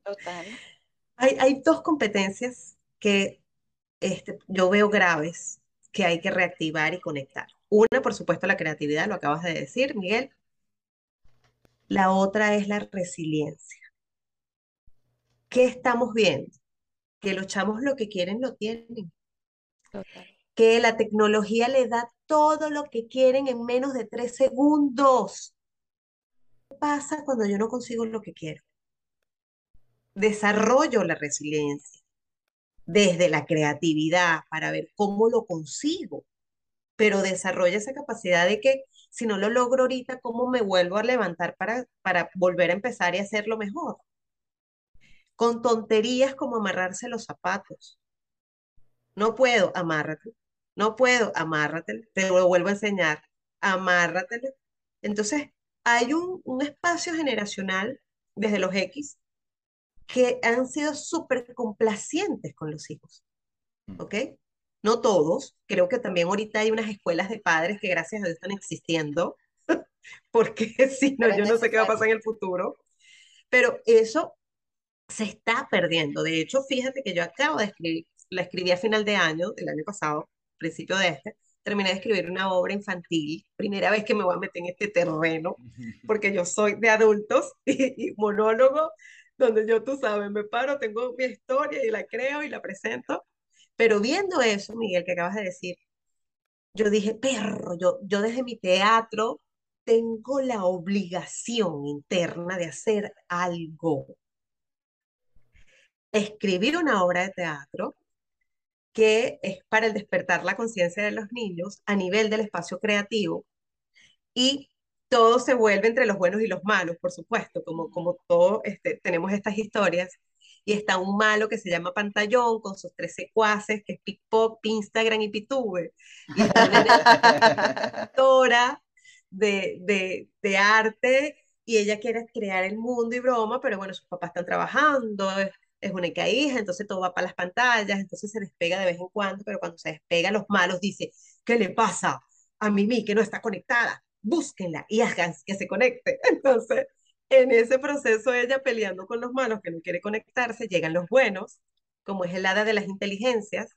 Total. Hay, hay dos competencias que este, yo veo graves que hay que reactivar y conectar. Una, por supuesto, la creatividad, lo acabas de decir, Miguel. La otra es la resiliencia. ¿Qué estamos viendo? Que los chamos lo que quieren lo tienen. Total. Que la tecnología le da todo lo que quieren en menos de tres segundos. ¿Qué pasa cuando yo no consigo lo que quiero? Desarrollo la resiliencia desde la creatividad para ver cómo lo consigo, pero desarrolla esa capacidad de que si no lo logro ahorita, ¿cómo me vuelvo a levantar para, para volver a empezar y hacerlo mejor? Con tonterías como amarrarse los zapatos. No puedo, amárrate. No puedo, amárrate. Te lo vuelvo a enseñar. Amárratelo. Entonces, hay un, un espacio generacional desde los X que han sido súper complacientes con los hijos, Mm. ¿ok? No todos, creo que también ahorita hay unas escuelas de padres que gracias a Dios están existiendo, porque si no, yo no sé qué va a pasar en el futuro, pero eso se está perdiendo. De hecho, fíjate que yo acabo de escribir, la escribí a final de año, del año pasado, principio de este, terminé de escribir una obra infantil, primera vez que me voy a meter en este terreno, porque yo soy de adultos y, y monólogo, donde yo, tú sabes, me paro, tengo mi historia y la creo y la presento. Pero viendo eso, Miguel, que acabas de decir, yo dije, perro, yo, yo desde mi teatro tengo la obligación interna de hacer algo. Escribir una obra de teatro que es para el despertar la conciencia de los niños a nivel del espacio creativo y todo se vuelve entre los buenos y los malos, por supuesto, como, como todos este, tenemos estas historias. Y está un malo que se llama Pantallón con sus tres secuaces, que es Pickpop, Instagram y Pitube. Y está una directora de, de, de arte y ella quiere crear el mundo y broma, pero bueno, sus papás están trabajando, es, única hija, entonces todo va para las pantallas, entonces se despega de vez en cuando, pero cuando se despega, los malos dice, ¿qué le pasa a Mimi que no está conectada? Búsquenla y hagan que se conecte. Entonces, en ese proceso ella peleando con los malos que no quiere conectarse, llegan los buenos, como es el hada de las inteligencias,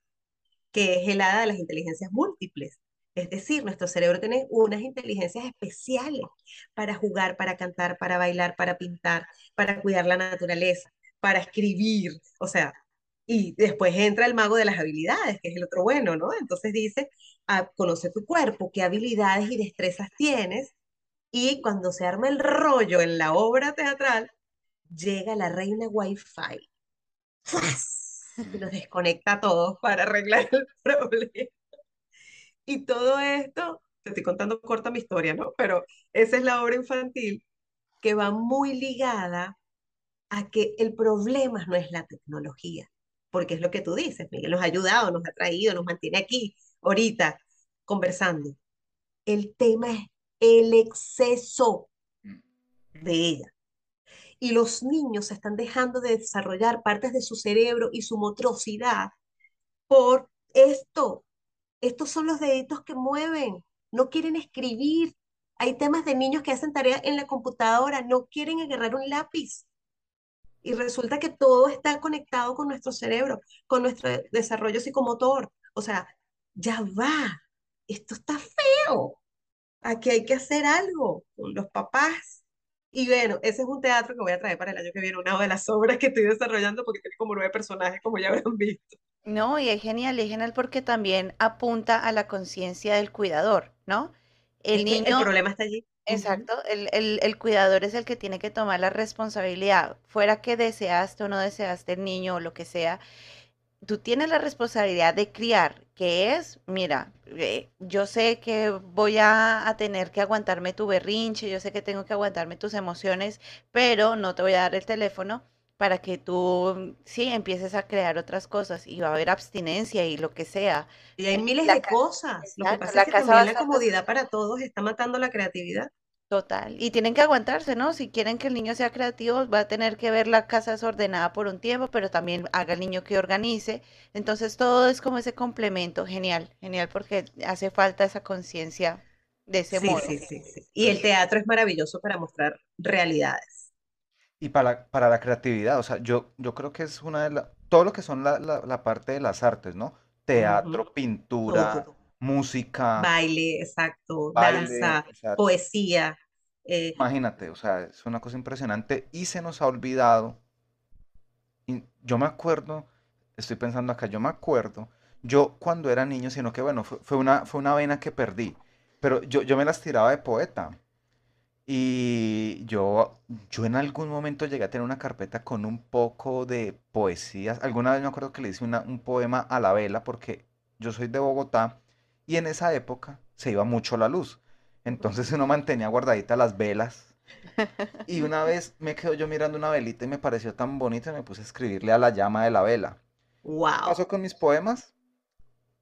que es el hada de las inteligencias múltiples. Es decir, nuestro cerebro tiene unas inteligencias especiales para jugar, para cantar, para bailar, para pintar, para cuidar la naturaleza, para escribir, o sea, y después entra el mago de las habilidades, que es el otro bueno, ¿no? Entonces dice, ah, conoce tu cuerpo, qué habilidades y destrezas tienes, y cuando se arma el rollo en la obra teatral, llega la reina Wi-Fi. Y nos desconecta a todos para arreglar el problema. Y todo esto, te estoy contando corta mi historia, ¿no? Pero esa es la obra infantil que va muy ligada a que el problema no es la tecnología, porque es lo que tú dices, Miguel nos ha ayudado, nos ha traído, nos mantiene aquí, ahorita, conversando. El tema es el exceso de ella. Y los niños están dejando de desarrollar partes de su cerebro y su motricidad por esto. Estos son los deditos que mueven, no quieren escribir. Hay temas de niños que hacen tareas en la computadora, no quieren agarrar un lápiz. Y resulta que todo está conectado con nuestro cerebro, con nuestro desarrollo psicomotor. O sea, ya va, esto está feo. Aquí hay que hacer algo con los papás. Y bueno, ese es un teatro que voy a traer para el año que viene, una de las obras que estoy desarrollando porque tiene como nueve personajes, como ya habrán visto. No, y es genial, es genial porque también apunta a la conciencia del cuidador, ¿no? El Es que el niño, problema está allí. Exacto, el, el, el cuidador es el que tiene que tomar la responsabilidad, fuera que deseaste o no deseaste el niño o lo que sea, tú tienes la responsabilidad de criar, que es, mira, eh, yo sé que voy a, a tener que aguantarme tu berrinche, yo sé que tengo que aguantarme tus emociones, pero no te voy a dar el teléfono para que tú, sí, empieces a crear otras cosas y va a haber abstinencia y lo que sea. Y hay miles La de cosas. Lo que pasa la es que también la comodidad para todos está matando la creatividad. Total. Y tienen que aguantarse, ¿no? Si quieren que el niño sea creativo, va a tener que ver la casa desordenada por un tiempo, pero también haga el niño que organice. Entonces todo es como ese complemento. Genial, genial, porque hace falta esa conciencia de ese Sí, modo. sí, sí, sí. Y el teatro es maravilloso para mostrar realidades. Y para, para la creatividad, o sea, yo, yo creo que es una de las, todo lo que son la, la, la parte de las artes, ¿no? Teatro, pintura, Todo. Música, Baile, exacto, baile, danza, o sea, poesía. eh, imagínate, o sea, es una cosa impresionante y se nos ha olvidado. Y yo me acuerdo, estoy pensando acá, yo me acuerdo, yo cuando era niño, sino que bueno, fue, fue una, fue una vena que perdí, pero yo, yo me las tiraba de poeta. Y yo, yo en algún momento llegué a tener una carpeta con un poco de poesías. Alguna vez me acuerdo que le hice una- un poema a la vela porque yo soy de Bogotá y en esa época se iba mucho la luz. Entonces uno mantenía guardaditas las velas. Y una vez me quedo yo mirando una velita y me pareció tan bonita y me puse a escribirle a la llama de la vela. ¿Qué wow. pasó con mis poemas?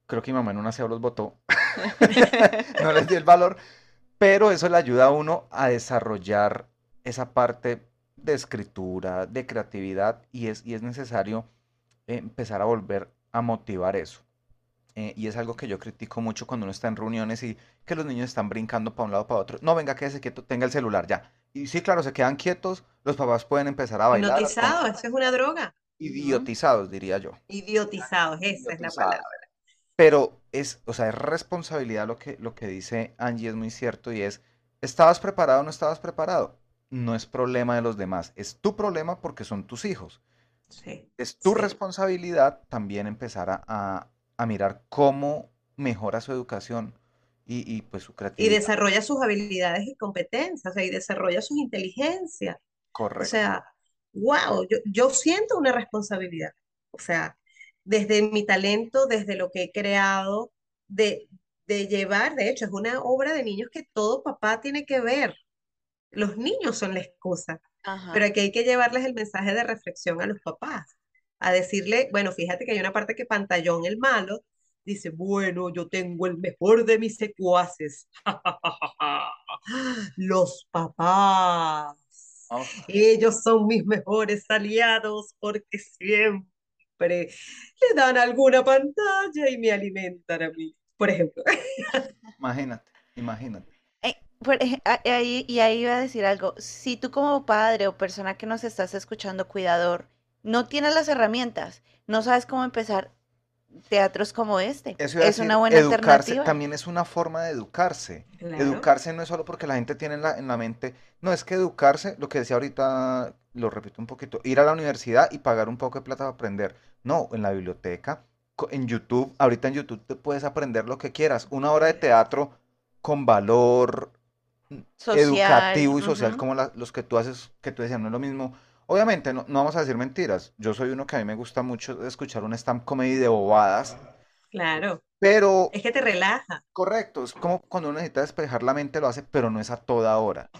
Creo que mi mamá en un aseo los botó. No les di el valor. Pero eso le ayuda a uno a desarrollar esa parte de escritura, de creatividad, y es, y es necesario eh, empezar a volver a motivar eso. Eh, y es algo que yo critico mucho cuando uno está en reuniones y que los niños están brincando para un lado para otro. No, venga, quédese quieto, tenga el celular ya. Y sí, claro, se quedan quietos, los papás pueden empezar a bailar. o- Hipnotizado, eso es una droga. idiotizados, diría yo. Idiotizados, esa es la palabra. Pero es, o sea, es responsabilidad lo que, lo que dice Angie, es muy cierto, y es, ¿estabas preparado o no estabas preparado? No es problema de los demás, es tu problema porque son tus hijos. Sí. Es tu Sí. responsabilidad también empezar a, a- a mirar cómo mejora su educación y, y, pues su Y creatividad. desarrolla sus habilidades y competencias, o sea, y desarrolla sus inteligencias. O Correcto. sea, wow, yo, yo siento una responsabilidad. O sea, desde mi talento, desde lo que he creado, de, de llevar, de hecho, es una obra de niños que todo papá tiene que ver. Los niños son la excusa, Ajá. pero aquí hay que llevarles el mensaje de reflexión a los papás, a decirle, bueno, fíjate que hay una parte que Pantallón, el malo, dice, bueno, yo tengo el mejor de mis secuaces, los papás. Ellos son mis mejores aliados porque siempre le dan alguna pantalla y me alimentan a mí, por ejemplo. Imagínate, imagínate. Eh, y ahí iba a decir algo. Si tú como padre o persona que nos estás escuchando, cuidador, no tienes las herramientas, no sabes cómo empezar, teatros como este Eso es una buena educarse alternativa. también es una forma de educarse. Claro. Educarse no es solo porque la gente tiene en la, en la mente, no, es que educarse, lo que decía ahorita, lo repito un poquito, ir a la universidad y pagar un poco de plata para aprender. No, en la biblioteca, en YouTube, ahorita en YouTube te puedes aprender lo que quieras. Una hora de teatro con valor Social, educativo y social como la- los que tú haces, que tú decías, no es lo mismo. Obviamente, no, no vamos a decir mentiras. Yo soy uno que a mí me gusta mucho escuchar un stand comedy de bobadas, Claro, pero es que te relaja. Correcto, es como cuando uno necesita despejar la mente lo hace, pero no es a toda hora.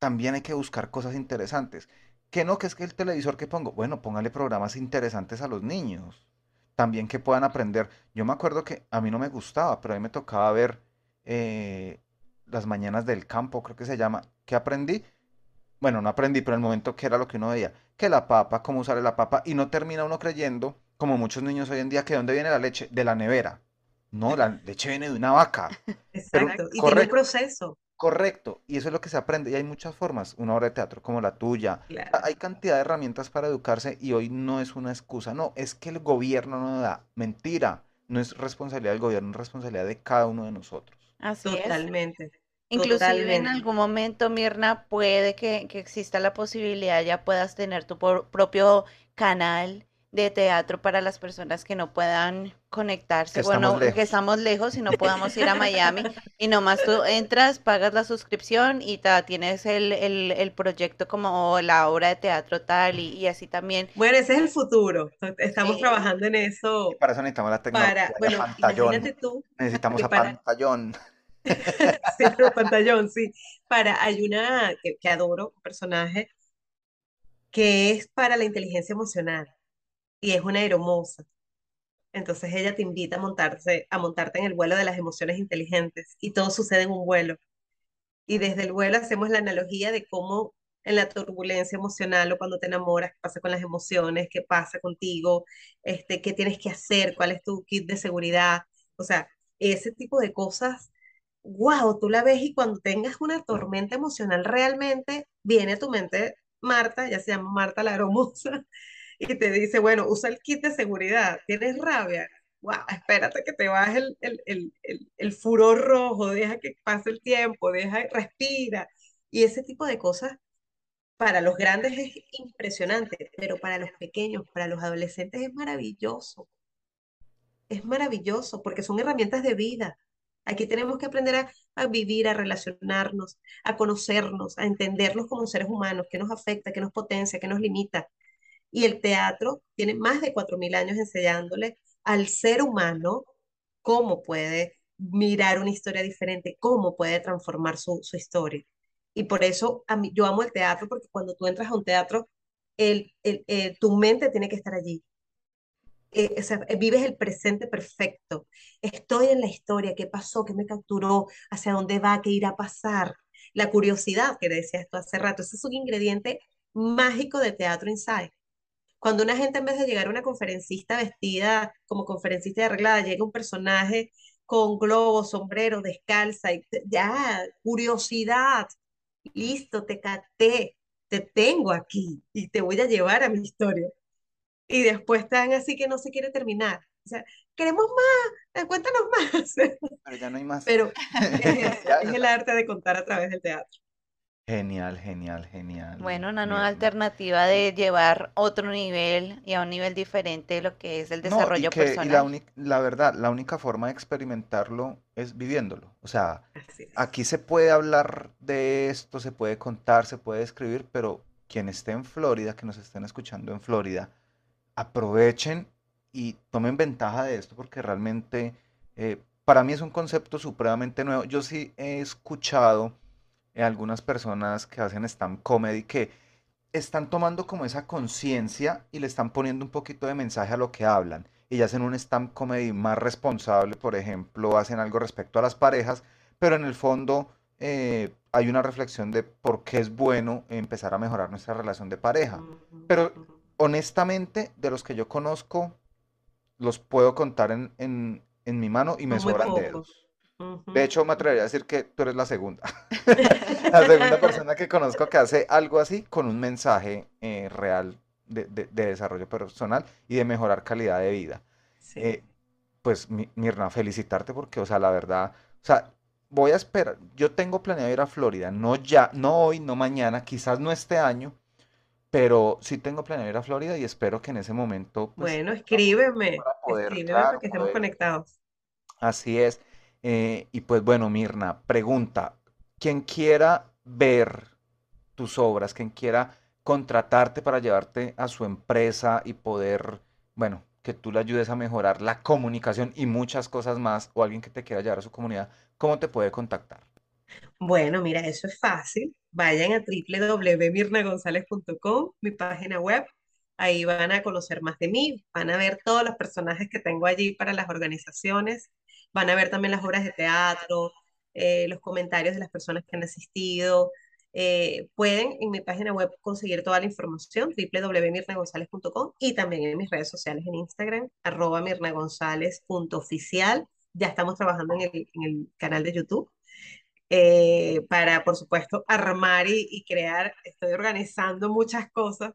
También hay que buscar cosas interesantes. Que no, que es que el televisor que pongo, bueno, póngale programas interesantes a los niños. También que puedan aprender. Yo me acuerdo que a mí no me gustaba, pero a mí me tocaba ver eh, las mañanas del campo, creo que se llama. ¿Qué aprendí? Bueno, no aprendí, pero en el momento que era lo que uno veía, que la papa, cómo usar la papa, y no termina uno creyendo, como muchos niños hoy en día, que ¿de dónde viene la leche? De la nevera. No, la leche viene de una vaca. Pero, Exacto. Y tiene un proceso. Correcto, y eso es lo que se aprende, y hay muchas formas, una obra de teatro como la tuya, Claro. hay cantidad de herramientas para educarse y hoy no es una excusa, no, es que el gobierno no da, mentira, no es responsabilidad del gobierno, es responsabilidad de cada uno de nosotros. Así es. Totalmente. Inclusive en algún momento, Mirna, puede que, que exista la posibilidad, ya puedas tener tu por- propio canal de teatro para las personas que no puedan conectarse, Que bueno, lejos. que estamos lejos y no podamos ir a Miami, y nomás tú entras, pagas la suscripción y ta, tienes el, el, el proyecto como la obra de teatro tal, y, y así también. Bueno, ese es el futuro. Estamos Sí. trabajando en eso Y para eso necesitamos la tecnología para, bueno, pantallón, imagínate tú, necesitamos a para- pantallón. sí, pero pantallón, sí. Para, hay una que, que adoro, un personaje que es para la inteligencia emocional y es una aeromoza. Entonces ella te invita a montarse, a montarte en el vuelo de las emociones inteligentes y todo sucede en un vuelo. Y desde el vuelo hacemos la analogía de cómo en la turbulencia emocional o cuando te enamoras, qué pasa con las emociones, qué pasa contigo, este, qué tienes que hacer, cuál es tu kit de seguridad. O sea, ese tipo de cosas, wow, tú la ves y cuando tengas una tormenta emocional realmente viene a tu mente Marta, ya se llama Marta la hermosa, y te dice, bueno, usa el kit de seguridad, tienes rabia, wow, espérate que te baje el, el, el, el, el furor rojo, deja que pase el tiempo, deja, respira. Y ese tipo de cosas para los grandes es impresionante, pero para los pequeños, para los adolescentes es maravilloso. Es maravilloso porque son herramientas de vida. Aquí tenemos que aprender a, vivir, a relacionarnos, a conocernos, a entendernos como seres humanos, qué nos afecta, qué nos potencia, qué nos limita. Y el teatro tiene más de 4.000 años enseñándole al ser humano cómo puede mirar una historia diferente, cómo puede transformar su, su historia. Y por eso a mí, yo amo el teatro, porque cuando tú entras a un teatro, eh, tu mente tiene que estar allí. Eh, eh, vives el presente perfecto. Estoy en la historia, qué pasó, qué me capturó, hacia dónde va, qué irá a pasar. La curiosidad que decías tú hace rato, ese es un ingrediente mágico de Teatro Inside. Cuando una gente en vez de llegar a una conferencista vestida como conferencista de arreglada, llega un personaje con globo, sombrero, descalza, y ya, curiosidad, listo, te capté, te tengo aquí y te voy a llevar a mi historia. Y después están así que no se quiere terminar. O sea, queremos más, cuéntanos más. Pero ya no hay más. Pero es, es el arte de contar a través del teatro. Genial, genial, genial. Bueno, una nueva alternativa de llevar otro nivel y a un nivel diferente lo que es el No, y desarrollo que y la, personal. uni- la verdad, la única forma de experimentarlo es viviéndolo. O sea, aquí se puede hablar de esto, se puede contar, se puede escribir, pero quien esté en Florida, que nos estén escuchando en Florida, aprovechen y tomen ventaja de esto porque realmente eh, para mí es un concepto supremamente nuevo. Yo sí he escuchado algunas personas que hacen stand comedy que están tomando como esa conciencia y le están poniendo un poquito de mensaje a lo que hablan. Y ya hacen un stand comedy más responsable, por ejemplo, hacen algo respecto a las parejas, pero en el fondo eh, hay una reflexión de por qué es bueno empezar a mejorar nuestra relación de pareja. Pero. Honestamente, de los que yo conozco, los puedo contar en, en, en mi mano y me muy sobran pocos. dedos. De hecho, me atrevería a decir que tú eres la segunda. La segunda persona que conozco que hace algo así con un mensaje eh, real de, de- de desarrollo personal y de mejorar calidad de vida. Sí. Eh, pues, Mi- Mirna, felicitarte porque, o sea, la verdad, o sea, voy a esperar. Yo tengo planeado ir a Florida, no ya, no hoy, no mañana, quizás no este año, pero sí tengo planeado ir a Florida y espero que en ese momento, pues, Bueno, escríbeme, para poder, escríbeme para claro, que estemos poder conectados. Así es. Eh, y pues bueno, Mirna, pregunta, quien quiera ver tus obras, quien quiera contratarte para llevarte a su empresa y poder, bueno, que tú le ayudes a mejorar la comunicación y muchas cosas más, o alguien que te quiera llevar a su comunidad, ¿cómo te puede contactar? Bueno, mira, eso es fácil. Vayan a www.mirnagonzalez.com, mi página web. Ahí van a conocer más de mí, van a ver todos los personajes que tengo allí para las organizaciones, van a ver también las obras de teatro, eh, los comentarios de las personas que han asistido. Eh, pueden en mi página web conseguir toda la información, www.mirnagonzalez.com y también en mis redes sociales en Instagram, arroba mirnagonzalez.oficial. Ya estamos trabajando en el, en el canal de YouTube eh, para, por supuesto, armar y, y crear. Estoy organizando muchas cosas,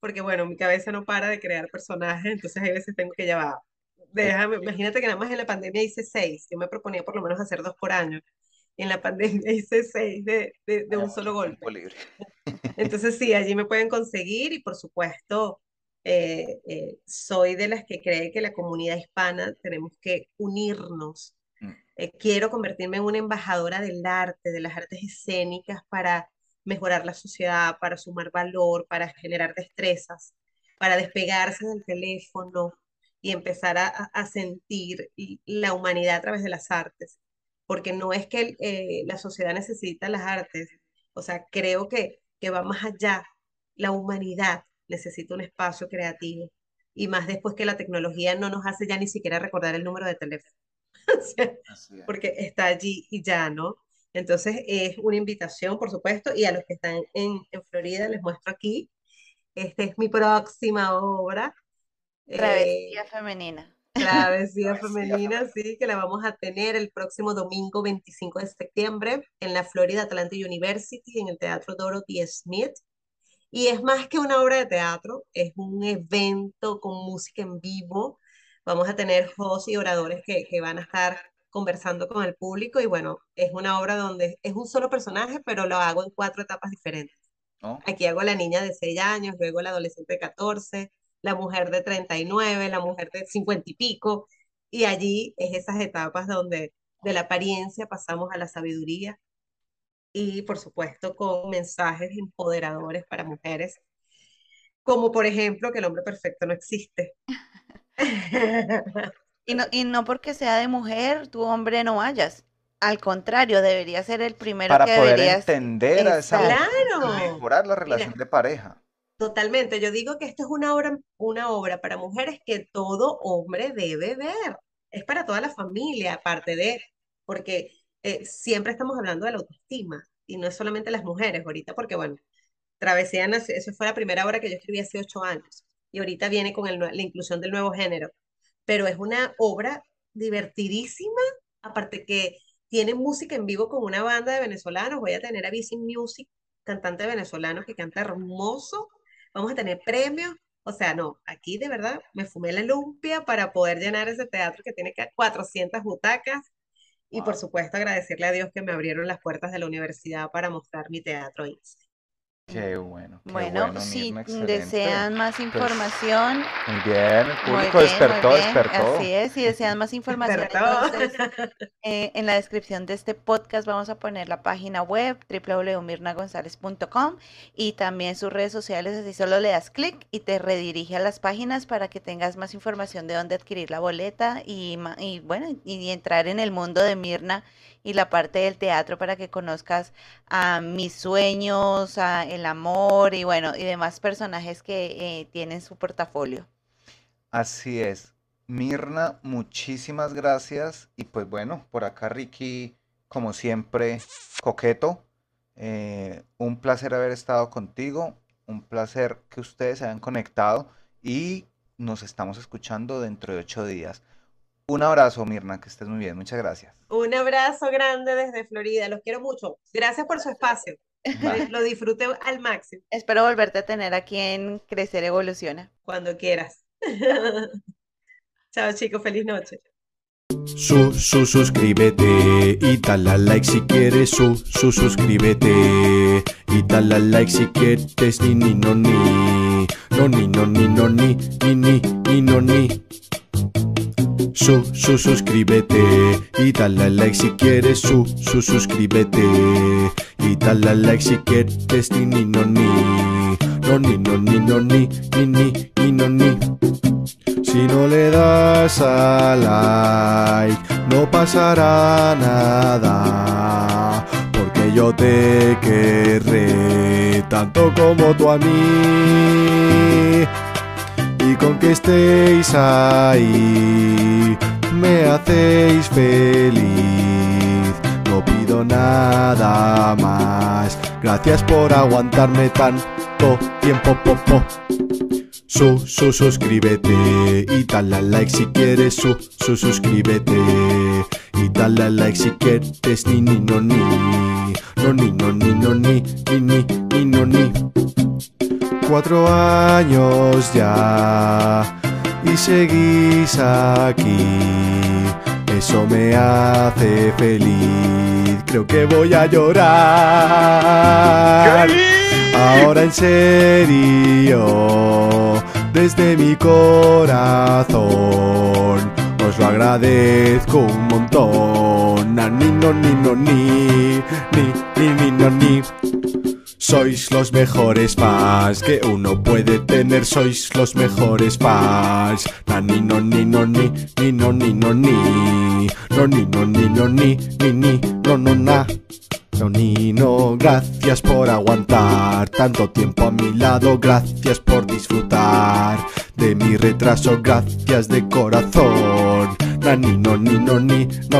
porque bueno, mi cabeza no para de crear personajes, entonces hay veces tengo que llevar. Déjame, imagínate que nada más en la pandemia hice seis, yo me proponía por lo menos hacer dos por año, y en la pandemia hice seis de, de, de un mucho solo golpe. libre. Entonces sí, allí me pueden conseguir y por supuesto eh, eh, soy de las que cree que la comunidad hispana tenemos que unirnos. Eh, quiero convertirme en una embajadora del arte, de las artes escénicas para mejorar la sociedad, para sumar valor, para generar destrezas, para despegarse del teléfono y empezar a, a- sentir la humanidad a través de las artes. Porque no es que eh, la sociedad necesita las artes, o sea, creo que, que va más allá la humanidad necesita un espacio creativo. Y más después que la tecnología no nos hace ya ni siquiera recordar el número de teléfono. porque está allí y ya, ¿no? Entonces es una invitación, por supuesto, y a los que están en, en Florida les muestro aquí. Esta es mi próxima obra. Travesía eh, femenina. Travesía femenina, sí, que la vamos a tener el próximo domingo 25 de septiembre en la Florida Atlantic University, en el Teatro Dorothy Smith. Y es más que una obra de teatro, es un evento con música en vivo. Vamos a tener hosts y oradores que, que van a estar conversando con el público y bueno, es una obra donde es un solo personaje, pero lo hago en cuatro etapas diferentes. Aquí hago la niña de 6 años, luego la adolescente de 14, la mujer de 39, la mujer de 50 y pico, y allí es esas etapas donde de la apariencia pasamos a la sabiduría y por supuesto con mensajes empoderadores para mujeres, como por ejemplo que el hombre perfecto no existe. Y, no, y no porque sea de mujer, tu hombre no vayas. Al contrario, debería ser el primero para que poder deberías entender a esa mujer Claro. y mejorar la relación de pareja. Totalmente, yo digo que esto es una obra, una obra para mujeres que todo hombre debe ver. Es para toda la familia, aparte de, porque eh, siempre estamos hablando de la autoestima y no es solamente las mujeres ahorita, porque bueno, Travesía, eso fue la primera obra que yo escribí hace ocho años y ahorita viene con el la inclusión del nuevo género, pero es una obra divertidísima, aparte que tiene música en vivo con una banda de venezolanos, voy a tener a Bici Music, cantante venezolano que canta hermoso, vamos a tener premios. O sea, no, aquí de verdad me fumé la lumpia para poder llenar ese teatro que tiene que 400 butacas. Y por supuesto agradecerle a Dios que me abrieron las puertas de la universidad para mostrar mi teatro. Qué bueno, qué Bueno, bueno, si Mirna, desean más Pues, información, muy bien, el muy público bien, despertó, bien, despertó. así es, si desean más información, entonces eh, en la descripción de este podcast vamos a poner la página web www.mirnagonzalez.com y también sus redes sociales, así solo le das clic y te redirige a las páginas para que tengas más información de dónde adquirir la boleta y bueno, y entrar en el mundo de Mirna y la parte del teatro para que conozcas a mis sueños, a el amor y bueno, y demás personajes que eh, tienen su portafolio. Así es. Mirna, muchísimas gracias. Y pues bueno, por acá Ricky, como siempre, coqueto. Eh, un placer haber estado contigo. Un placer que ustedes se hayan conectado y nos estamos escuchando dentro de ocho días. Un abrazo, Mirna, que estés muy bien. Muchas gracias. Un abrazo grande desde Florida, los quiero mucho. Gracias por su espacio. Lo disfruté al máximo, Espero volverte a tener aquí en Crecer Evoluciona. cuando quieras. Chao chicos, feliz noche. Su, su, suscríbete y dale like si quieres. Su, su, suscríbete y dale like si quieres. Ni, ni, no, ni. No, ni, no, ni, no, ni. Ni, ni, ni, no, ni. Su, su, suscríbete y dale like si quieres. Su, su, suscríbete y dale like si quieres. Ni, ni, no, ni. No, ni, no, ni, no, ni. Ni, ni, ni, no, ni. Si no le das a like, no pasará nada. Porque yo te querré tanto como tú a mí. Con que estéis ahí, me hacéis feliz. No pido nada más. Gracias por aguantarme tanto tiempo, popo. Su, su, suscríbete y dale a like si quieres. Su, su, suscríbete y dale a like si quieres. Ni, ni, no, ni. No, ni, no, ni, no, ni. Ni, ni, ni, no, ni. Cuatro años ya y seguís aquí. Eso me hace feliz. Creo que voy a llorar. Ahora en serio, desde mi corazón, os lo agradezco un montón. Na, ni, no, ni, no, ni, ni, ni, ni, no, ni. Sois los mejores fans que uno puede tener, sois los mejores fans. Na, ni, no, ni, no, ni, ni, no, ni, no, ni. No, ni, no, ni, no, ni, ni, ni, no, no, na. No, ni, no, gracias por aguantar tanto tiempo a mi lado, gracias por disfrutar de mi retraso, gracias de corazón. Na, ni, no, ni, no, ni, no,